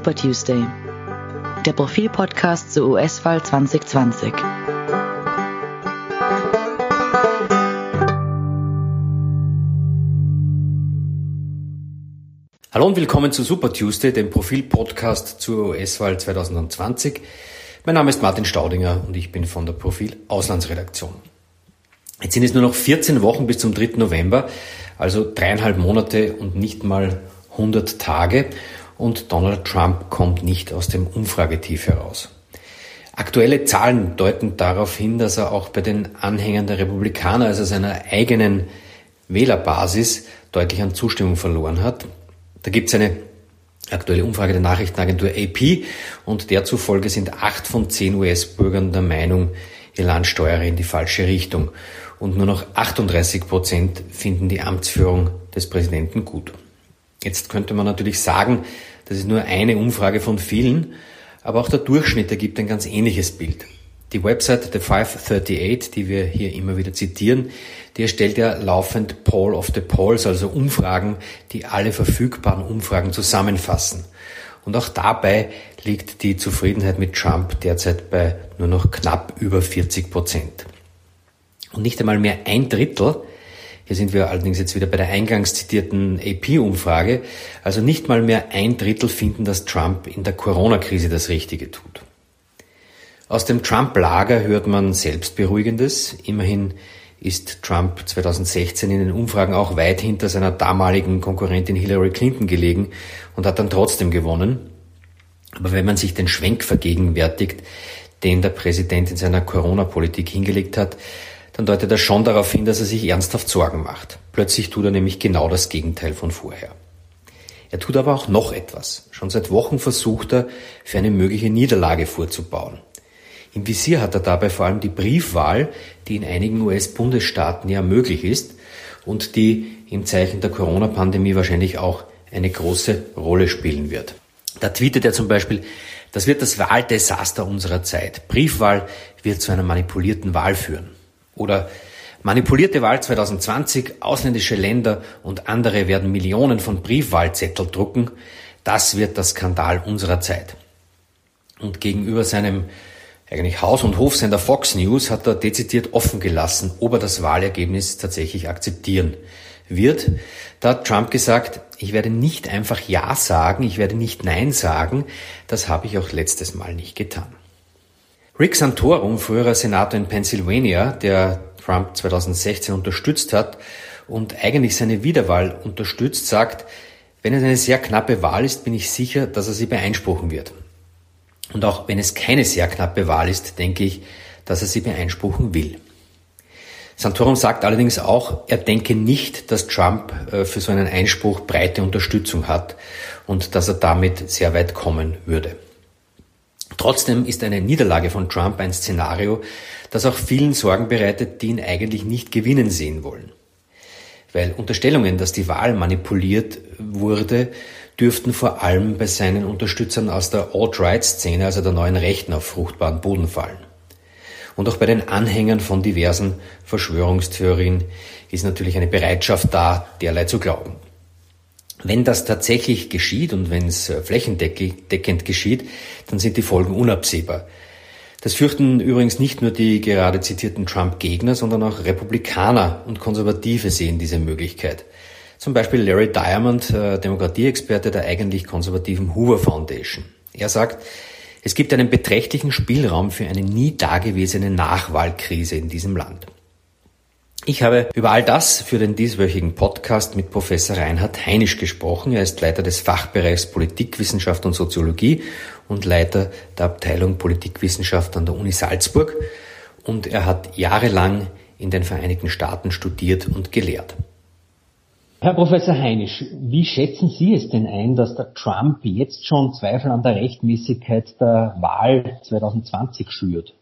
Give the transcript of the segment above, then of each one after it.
Super Tuesday, der Profil-Podcast zur US-Wahl 2020. Hallo und willkommen zu Super Tuesday, dem Profil-Podcast zur US-Wahl 2020. Mein Name ist Martin Staudinger und ich bin von der Profil Auslandsredaktion. Jetzt sind es nur noch 14 Wochen bis zum 3. November, also dreieinhalb Monate und nicht mal 100 Tage und Donald Trump kommt nicht aus dem Umfragetief heraus. Aktuelle Zahlen deuten darauf hin, dass er auch bei den Anhängern der Republikaner, also seiner eigenen Wählerbasis, deutlich an Zustimmung verloren hat. Da gibt es eine aktuelle Umfrage der Nachrichtenagentur AP und der zufolge sind acht von zehn US-Bürgern der Meinung, ihr Land steuere in die falsche Richtung und nur noch 38 Prozent finden die Amtsführung des Präsidenten gut. Jetzt könnte man natürlich sagen, das ist nur eine Umfrage von vielen, aber auch der Durchschnitt ergibt ein ganz ähnliches Bild. Die Website The 538, die wir hier immer wieder zitieren, die erstellt ja laufend Poll of the Polls, also Umfragen, die alle verfügbaren Umfragen zusammenfassen. Und auch dabei liegt die Zufriedenheit mit Trump derzeit bei nur noch knapp über 40 Prozent. Und nicht einmal mehr ein Drittel, hier sind wir allerdings jetzt wieder bei der eingangs zitierten AP-Umfrage, also nicht mal mehr ein Drittel finden, dass Trump in der Corona-Krise das Richtige tut. Aus dem Trump-Lager hört man Selbstberuhigendes. Immerhin ist Trump 2016 in den Umfragen auch weit hinter seiner damaligen Konkurrentin Hillary Clinton gelegen und hat dann trotzdem gewonnen. Aber wenn man sich den Schwenk vergegenwärtigt, den der Präsident in seiner Corona-Politik hingelegt hat, dann deutet er schon darauf hin, dass er sich ernsthaft Sorgen macht. Plötzlich tut er nämlich genau das Gegenteil von vorher. Er tut aber auch noch etwas. Schon seit Wochen versucht er, für eine mögliche Niederlage vorzubauen. Im Visier hat er dabei vor allem die Briefwahl, die in einigen US-Bundesstaaten ja möglich ist und die im Zeichen der Corona-Pandemie wahrscheinlich auch eine große Rolle spielen wird. Da tweetet er zum Beispiel, das wird das Wahldesaster unserer Zeit. Briefwahl wird zu einer manipulierten Wahl führen. Oder manipulierte Wahl 2020, ausländische Länder und andere werden Millionen von Briefwahlzettel drucken. Das wird der Skandal unserer Zeit. Und gegenüber seinem eigentlich Haus- und Hofsender Fox News hat er dezidiert offen gelassen, ob er das Wahlergebnis tatsächlich akzeptieren wird. Da hat Trump gesagt, ich werde nicht einfach Ja sagen, ich werde nicht Nein sagen. Das habe ich auch letztes Mal nicht getan. Rick Santorum, früherer Senator in Pennsylvania, der Trump 2016 unterstützt hat und eigentlich seine Wiederwahl unterstützt, sagt, wenn es eine sehr knappe Wahl ist, bin ich sicher, dass er sie beeinspruchen wird. Und auch wenn es keine sehr knappe Wahl ist, denke ich, dass er sie beeinspruchen will. Santorum sagt allerdings auch, er denke nicht, dass Trump äh, für so einen Einspruch breite Unterstützung hat und dass er damit sehr weit kommen würde. Trotzdem ist eine Niederlage von Trump ein Szenario, das auch vielen Sorgen bereitet, die ihn eigentlich nicht gewinnen sehen wollen. Weil Unterstellungen, dass die Wahl manipuliert wurde, dürften vor allem bei seinen Unterstützern aus der Alt-Right-Szene, also der neuen Rechten, auf fruchtbaren Boden fallen. Und auch bei den Anhängern von diversen Verschwörungstheorien ist natürlich eine Bereitschaft da, derlei zu glauben. Wenn das tatsächlich geschieht und wenn es flächendeckend geschieht, dann sind die Folgen unabsehbar. Das fürchten übrigens nicht nur die gerade zitierten Trump-Gegner, sondern auch Republikaner und Konservative sehen diese Möglichkeit. Zum Beispiel Larry Diamond, äh, Demokratieexperte der eigentlich konservativen Hoover Foundation. Er sagt, es gibt einen beträchtlichen Spielraum für eine nie dagewesene Nachwahlkrise in diesem Land. Ich habe über all das für den dieswöchigen Podcast mit Professor Reinhard Heinisch gesprochen. Er ist Leiter des Fachbereichs Politikwissenschaft und Soziologie und Leiter der Abteilung Politikwissenschaft an der Uni Salzburg. Und er hat jahrelang in den Vereinigten Staaten studiert und gelehrt. Herr Professor Heinisch, wie schätzen Sie es denn ein, dass der Trump jetzt schon Zweifel an der Rechtmäßigkeit der Wahl 2020 schürt?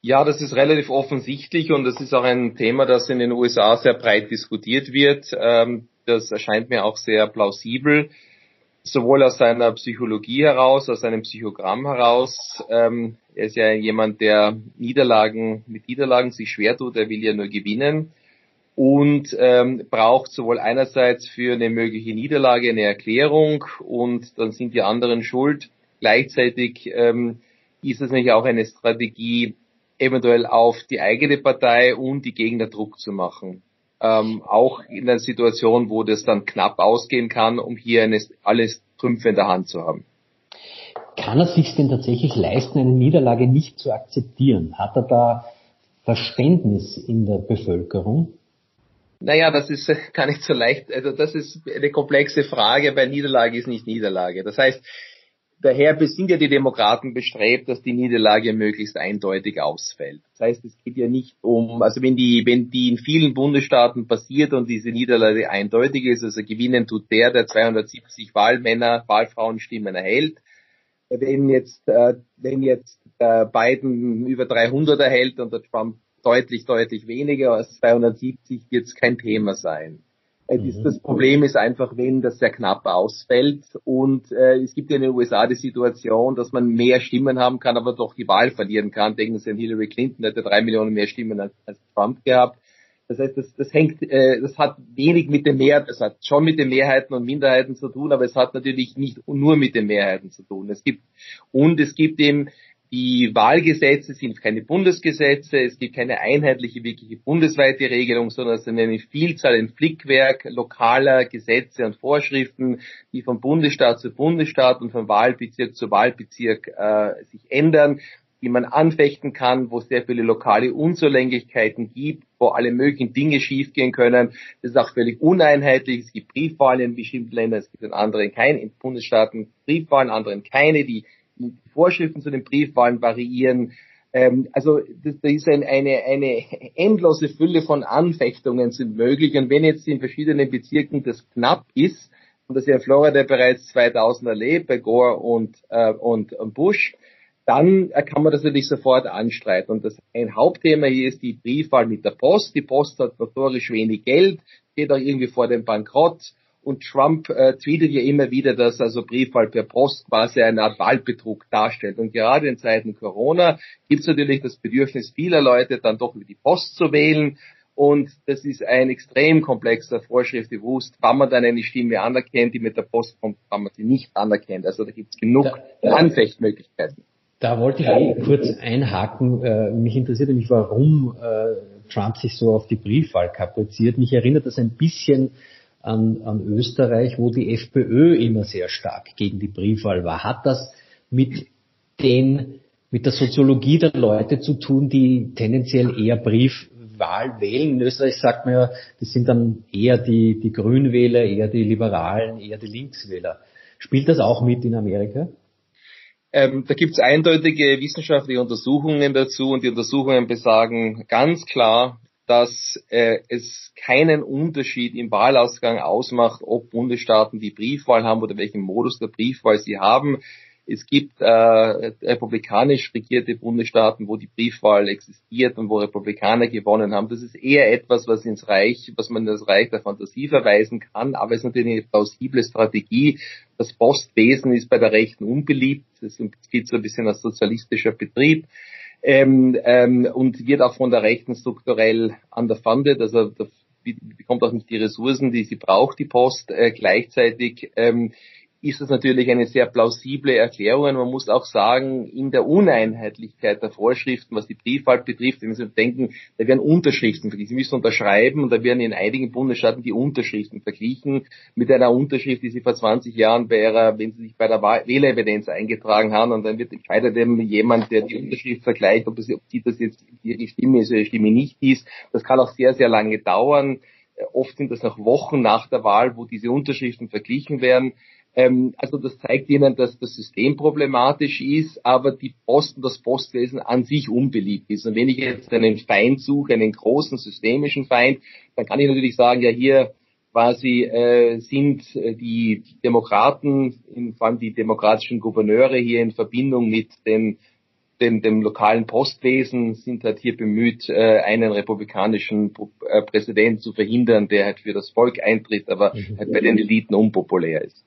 Ja, das ist relativ offensichtlich und das ist auch ein Thema, das in den USA sehr breit diskutiert wird. Ähm, das erscheint mir auch sehr plausibel, sowohl aus seiner Psychologie heraus, aus seinem Psychogramm heraus. Ähm, er ist ja jemand, der Niederlagen mit Niederlagen sich schwer tut, er will ja nur gewinnen. und ähm, braucht sowohl einerseits für eine mögliche Niederlage eine Erklärung und dann sind die anderen schuld. Gleichzeitig ist es nämlich auch eine Strategie, eventuell auf die eigene Partei und die Gegner Druck zu machen. Ähm, auch in einer Situation, wo das dann knapp ausgehen kann, um hier eine, alles Trümpfe in der Hand zu haben. Kann er sich denn tatsächlich leisten, eine Niederlage nicht zu akzeptieren? Hat er da Verständnis in der Bevölkerung? Naja, das ist gar nicht so leicht. Also das ist eine komplexe Frage, weil Niederlage ist nicht Niederlage. Das heißt, daher sind ja die Demokraten bestrebt, dass die Niederlage möglichst eindeutig ausfällt. Das heißt, es geht ja nicht um, also wenn die, wenn die in vielen Bundesstaaten passiert und diese Niederlage eindeutig ist, also gewinnen tut der, der 270 Wahlmänner, Wahlfrauenstimmen erhält. Wenn jetzt, äh, wenn jetzt äh, Biden über 300 erhält und der Trump deutlich, deutlich weniger als 270 wird es kein Thema sein. Äh, mhm. Das Problem ist einfach, wenn das sehr knapp ausfällt und äh, es gibt ja in den USA die Situation, dass man mehr Stimmen haben kann, aber doch die Wahl verlieren kann. Denken Sie an Hillary Clinton, der hat ja drei Millionen mehr Stimmen als, als Trump gehabt. Das heißt, das, das hängt, äh, das hat wenig mit den Mehrheiten, das hat schon mit den Mehrheiten und Minderheiten zu tun, aber es hat natürlich nicht nur mit den Mehrheiten zu tun. Es gibt und es gibt eben die Wahlgesetze sind keine Bundesgesetze, es gibt keine einheitliche, wirkliche bundesweite Regelung, sondern es sind eine Vielzahl, ein Flickwerk lokaler Gesetze und Vorschriften, die von Bundesstaat zu Bundesstaat und von Wahlbezirk zu Wahlbezirk äh, sich ändern, die man anfechten kann, wo es sehr viele lokale Unzulänglichkeiten gibt, wo alle möglichen Dinge schiefgehen können. Das ist auch völlig uneinheitlich. Es gibt Briefwahlen in bestimmten Ländern, es gibt in anderen keine, in Bundesstaaten Briefwahlen, in anderen keine, die Vorschriften zu den Briefwahlen variieren. Ähm, also da ist ein, eine, eine endlose Fülle von Anfechtungen sind möglich. Und wenn jetzt in verschiedenen Bezirken das knapp ist, und das ja in Florida bereits 2000 erlebt, bei Gore und, äh, und, Bush, dann kann man das natürlich sofort anstreiten. Und das ein Hauptthema hier ist die Briefwahl mit der Post. Die Post hat notorisch wenig Geld, steht auch irgendwie vor dem Bankrott. Und Trump äh, tweetet ja immer wieder, dass also Briefwahl per Post quasi eine Art Wahlbetrug darstellt. Und gerade in Zeiten Corona gibt es natürlich das Bedürfnis vieler Leute, dann doch über die Post zu wählen. Und das ist ein extrem komplexer Vorschrift bewusst, wann man dann eine Stimme anerkennt, die mit der Post kommt, wann man sie nicht anerkennt. Also da gibt es genug da, Anfechtmöglichkeiten. Da wollte ich auch kurz einhaken. Äh, mich interessiert nämlich, warum äh, Trump sich so auf die Briefwahl kapriziert. Mich erinnert das ein bisschen an, an Österreich, wo die FPÖ immer sehr stark gegen die Briefwahl war. Hat das mit den, mit der Soziologie der Leute zu tun, die tendenziell eher Briefwahl wählen? In Österreich sagt man ja, das sind dann eher die, die Grünwähler, eher die Liberalen, eher die Linkswähler. Spielt das auch mit in Amerika? Ähm, da gibt es eindeutige wissenschaftliche Untersuchungen dazu und die Untersuchungen besagen ganz klar, dass äh, es keinen Unterschied im Wahlausgang ausmacht, ob Bundesstaaten die Briefwahl haben oder welchen Modus der Briefwahl sie haben. Es gibt äh, republikanisch regierte Bundesstaaten, wo die Briefwahl existiert und wo Republikaner gewonnen haben. Das ist eher etwas, was ins Reich, was man in das Reich der Fantasie verweisen kann, aber es ist natürlich eine plausible Strategie. Das Postwesen ist bei der Rechten unbeliebt. Es gilt so ein bisschen als sozialistischer Betrieb ähm, ähm, und wird auch von der Rechten strukturell underfunded, also da bekommt auch nicht die Ressourcen, die sie braucht, die Post. Äh, gleichzeitig ähm, ist das natürlich eine sehr plausible Erklärung. Man muss auch sagen, in der Uneinheitlichkeit der Vorschriften, was die Briefwahl betrifft, wenn Sie denken, da werden Unterschriften verglichen. Sie müssen unterschreiben und da werden in einigen Bundesstaaten die Unterschriften verglichen mit einer Unterschrift, die Sie vor 20 Jahren bei ihrer, wenn Sie sich bei der Wählerevidenz eingetragen haben und dann wird entscheidet eben jemand, der die Unterschrift vergleicht, ob, es, ob die das jetzt die Stimme ist oder die Stimme nicht ist. Das kann auch sehr, sehr lange dauern. Oft sind das noch Wochen nach der Wahl, wo diese Unterschriften verglichen werden. Ähm, also das zeigt Ihnen, dass das System problematisch ist, aber die Posten, das Postwesen an sich unbeliebt ist. Und wenn ich jetzt einen Feind suche, einen großen systemischen Feind, dann kann ich natürlich sagen, ja hier quasi äh, sind äh, die Demokraten, in, vor allem die demokratischen Gouverneure hier in Verbindung mit den dem, dem lokalen Postwesen sind halt hier bemüht, äh, einen republikanischen äh, Präsidenten zu verhindern, der halt für das Volk eintritt, aber mhm. halt bei den Eliten unpopulär ist.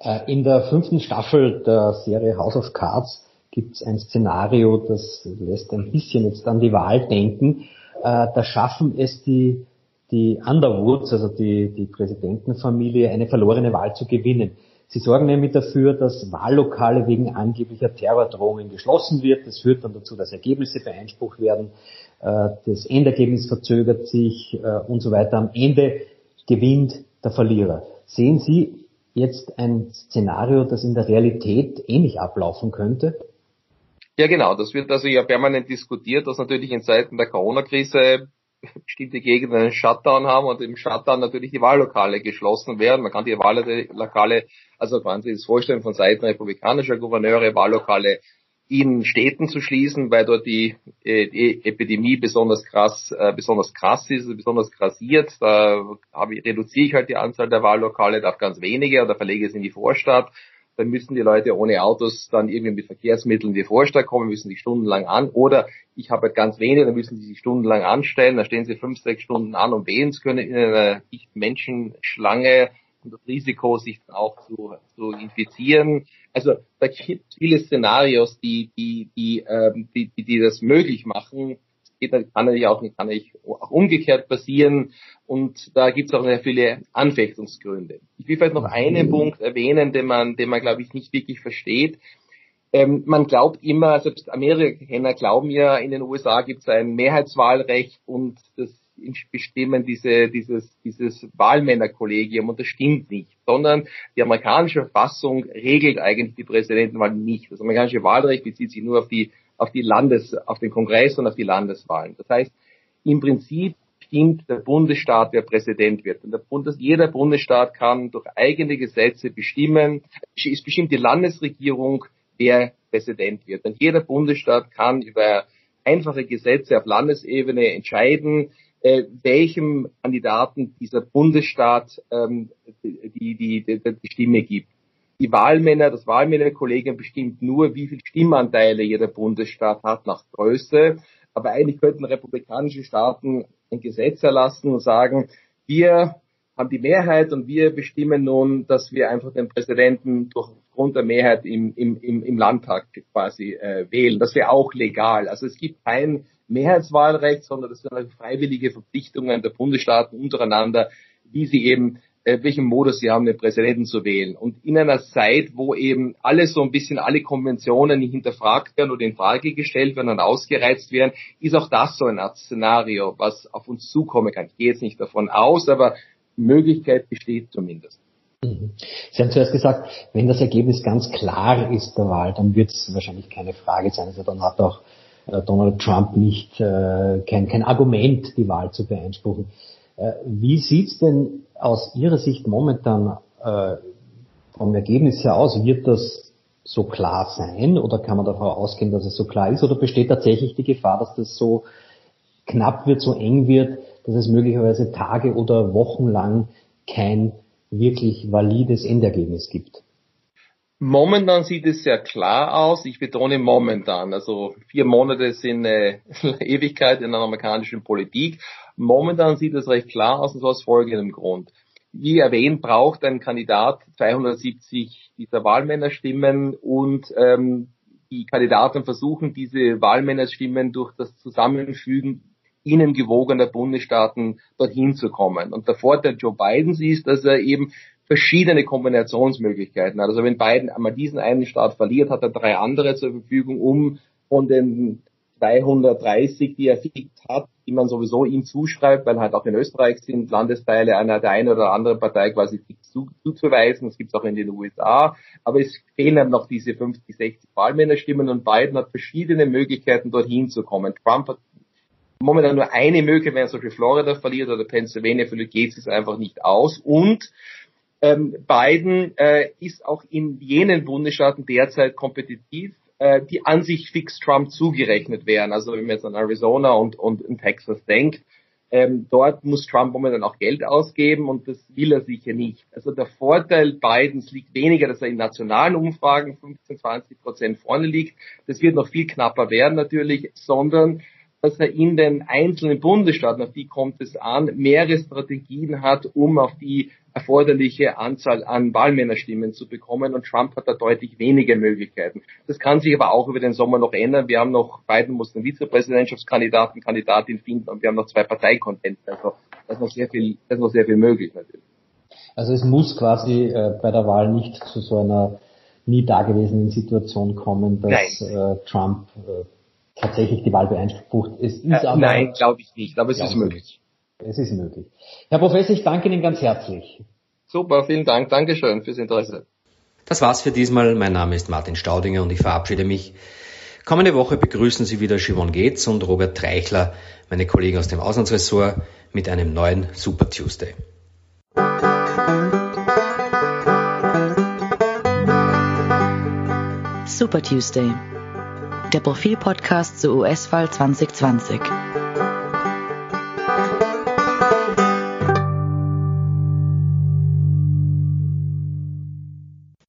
Äh, in der fünften Staffel der Serie House of Cards gibt es ein Szenario, das lässt ein bisschen jetzt an die Wahl denken. äh, da schaffen es die, die Underwoods, also die, die Präsidentenfamilie, eine verlorene Wahl zu gewinnen. Sie sorgen nämlich dafür, dass Wahllokale wegen angeblicher Terrordrohungen geschlossen wird. Das führt dann dazu, dass Ergebnisse beeinsprucht werden. Äh, das Endergebnis verzögert sich und so weiter. Am Ende gewinnt der Verlierer. Sehen Sie jetzt ein Szenario, das in der Realität ähnlich ablaufen könnte? Ja, genau. Das wird also ja permanent diskutiert, dass natürlich in Zeiten der Corona-Krise bestimmte Gegenden einen Shutdown haben und im Shutdown natürlich die Wahllokale geschlossen werden. Man kann die Wahllokale, also kann sich das vorstellen von Seiten republikanischer Gouverneure, Wahllokale in Städten zu schließen, weil dort die, äh, die Epidemie besonders krass, äh, besonders krass ist, besonders krassiert. Da ich, reduziere ich halt die Anzahl der Wahllokale, darf ganz wenige oder verlege es in die Vorstadt. Dann müssen die Leute ohne Autos dann irgendwie mit Verkehrsmitteln in die Vorstadt kommen, müssen sich stundenlang an. Oder ich habe halt ganz wenige, dann müssen sie sich stundenlang anstellen. Dann stehen sie fünf, sechs Stunden an, um wählen zu können in einer dichten Menschenschlange und das Risiko, sich dann auch zu, zu infizieren. Also da gibt es viele Szenarios, die, die, die, ähm, die, die, die das möglich machen. Geht, kann natürlich auch, kann natürlich auch umgekehrt passieren und da gibt es auch sehr viele Anfechtungsgründe. Ich will vielleicht noch einen Punkt erwähnen, den man, den man glaube ich nicht wirklich versteht. Ähm, man glaubt immer, selbst Amerikaner glauben ja, in den USA gibt es ein Mehrheitswahlrecht und das bestimmen diese, dieses, dieses Wahlmännerkollegium und das stimmt nicht, sondern die amerikanische Verfassung regelt eigentlich die Präsidentenwahl nicht. Das amerikanische Wahlrecht bezieht sich nur auf die, auf die Landes, auf den Kongress und auf die Landeswahlen. Das heißt, im Prinzip stimmt der Bundesstaat, wer Präsident wird. Und der Bundes, jeder Bundesstaat kann durch eigene Gesetze bestimmen, es bestimmt die Landesregierung, wer Präsident wird. Und jeder Bundesstaat kann über einfache Gesetze auf Landesebene entscheiden, äh, welchem Kandidaten dieser Bundesstaat ähm, die, die, die, die Stimme gibt. Die Wahlmänner, das Wahlmännerkollegium bestimmt nur, wie viel Stimmanteile jeder Bundesstaat hat nach Größe. Aber eigentlich könnten republikanische Staaten ein Gesetz erlassen und sagen, wir haben die Mehrheit und wir bestimmen nun, dass wir einfach den Präsidenten durch Grund der Mehrheit im, im, im, im Landtag quasi äh, wählen. Das wäre auch legal. Also es gibt kein Mehrheitswahlrecht, sondern das sind also freiwillige Verpflichtungen der Bundesstaaten untereinander, wie sie eben, äh, welchen Modus sie haben, den Präsidenten zu wählen. Und in einer Zeit, wo eben alles so ein bisschen, alle Konventionen nicht hinterfragt werden oder in Frage gestellt werden und ausgereizt werden, ist auch das so ein Art Szenario, was auf uns zukommen kann. Ich gehe jetzt nicht davon aus, aber Möglichkeit besteht zumindest. Mhm. Sie haben zuerst gesagt, wenn das Ergebnis ganz klar ist der Wahl, dann wird es wahrscheinlich keine Frage sein. Also dann hat auch Donald Trump nicht äh, kein, kein Argument, die Wahl zu beeinspruchen. Äh, wie sieht's denn aus Ihrer Sicht momentan äh, vom Ergebnis her aus? Wird das so klar sein oder kann man davon ausgehen, dass es so klar ist? Oder besteht tatsächlich die Gefahr, dass das so knapp wird, so eng wird, dass es möglicherweise Tage oder Wochen lang kein wirklich valides Endergebnis gibt? Momentan sieht es sehr klar aus. Ich betone momentan. Also vier Monate sind eine Ewigkeit in der amerikanischen Politik. Momentan sieht es recht klar aus und so aus folgendem Grund. Wie erwähnt, braucht ein Kandidat 270 dieser Wahlmännerstimmen und ähm, die Kandidaten versuchen, diese Wahlmännerstimmen durch das Zusammenfügen ihnen gewogener Bundesstaaten dorthin zu kommen. Und der Vorteil Joe Bidens ist, dass er eben verschiedene Kombinationsmöglichkeiten hat. Also wenn Biden einmal diesen einen Staat verliert, hat er drei andere zur Verfügung, um von den 230, die er fix hat, die man sowieso ihm zuschreibt, weil halt auch in Österreich sind Landesteile einer der eine oder andere Partei quasi zu, zuzuweisen. Das gibt es auch in den USA. Aber es fehlen dann noch diese 50, 60 Wahlmännerstimmen und Biden hat verschiedene Möglichkeiten, dorthin zu kommen. Trump hat momentan nur eine Möglichkeit, wenn er zum Beispiel Florida verliert oder Pennsylvania verliert, geht es einfach nicht aus. Und ähm, Biden äh, ist auch in jenen Bundesstaaten derzeit kompetitiv, äh, die an sich fix Trump zugerechnet wären. Also wenn man jetzt an Arizona und, und in Texas denkt, ähm, dort muss Trump momentan auch Geld ausgeben und das will er sicher nicht. Also der Vorteil Bidens liegt weniger, dass er in nationalen Umfragen 15, 20 Prozent vorne liegt. Das wird noch viel knapper werden natürlich, sondern dass er in den einzelnen Bundesstaaten, auf die kommt es an, mehrere Strategien hat, um auf die erforderliche Anzahl an Wahlmännerstimmen zu bekommen und Trump hat da deutlich weniger Möglichkeiten. Das kann sich aber auch über den Sommer noch ändern. Wir haben noch, Biden muss einen Vizepräsidentschaftskandidaten, Kandidatin finden und wir haben noch zwei Parteikonvente. Also da ist noch sehr viel, da ist noch sehr viel möglich natürlich. Also es muss quasi äh, bei der Wahl nicht zu so einer nie dagewesenen Situation kommen, dass äh, Trump äh, tatsächlich die Wahl beeinflusst. Es ist äh, aber, nein, glaube ich nicht, aber es ist möglich. Es ist möglich. Herr Professor, ich danke Ihnen ganz herzlich. Super, vielen Dank. Dankeschön fürs Interesse. Das war's für diesmal. Mein Name ist Martin Staudinger und ich verabschiede mich. Kommende Woche begrüßen Sie wieder Simon Gates und Robert Treichler, meine Kollegen aus dem Auslandsressort, mit einem neuen Super Tuesday. Super Tuesday, der Profilpodcast zur US-Wahl 2020.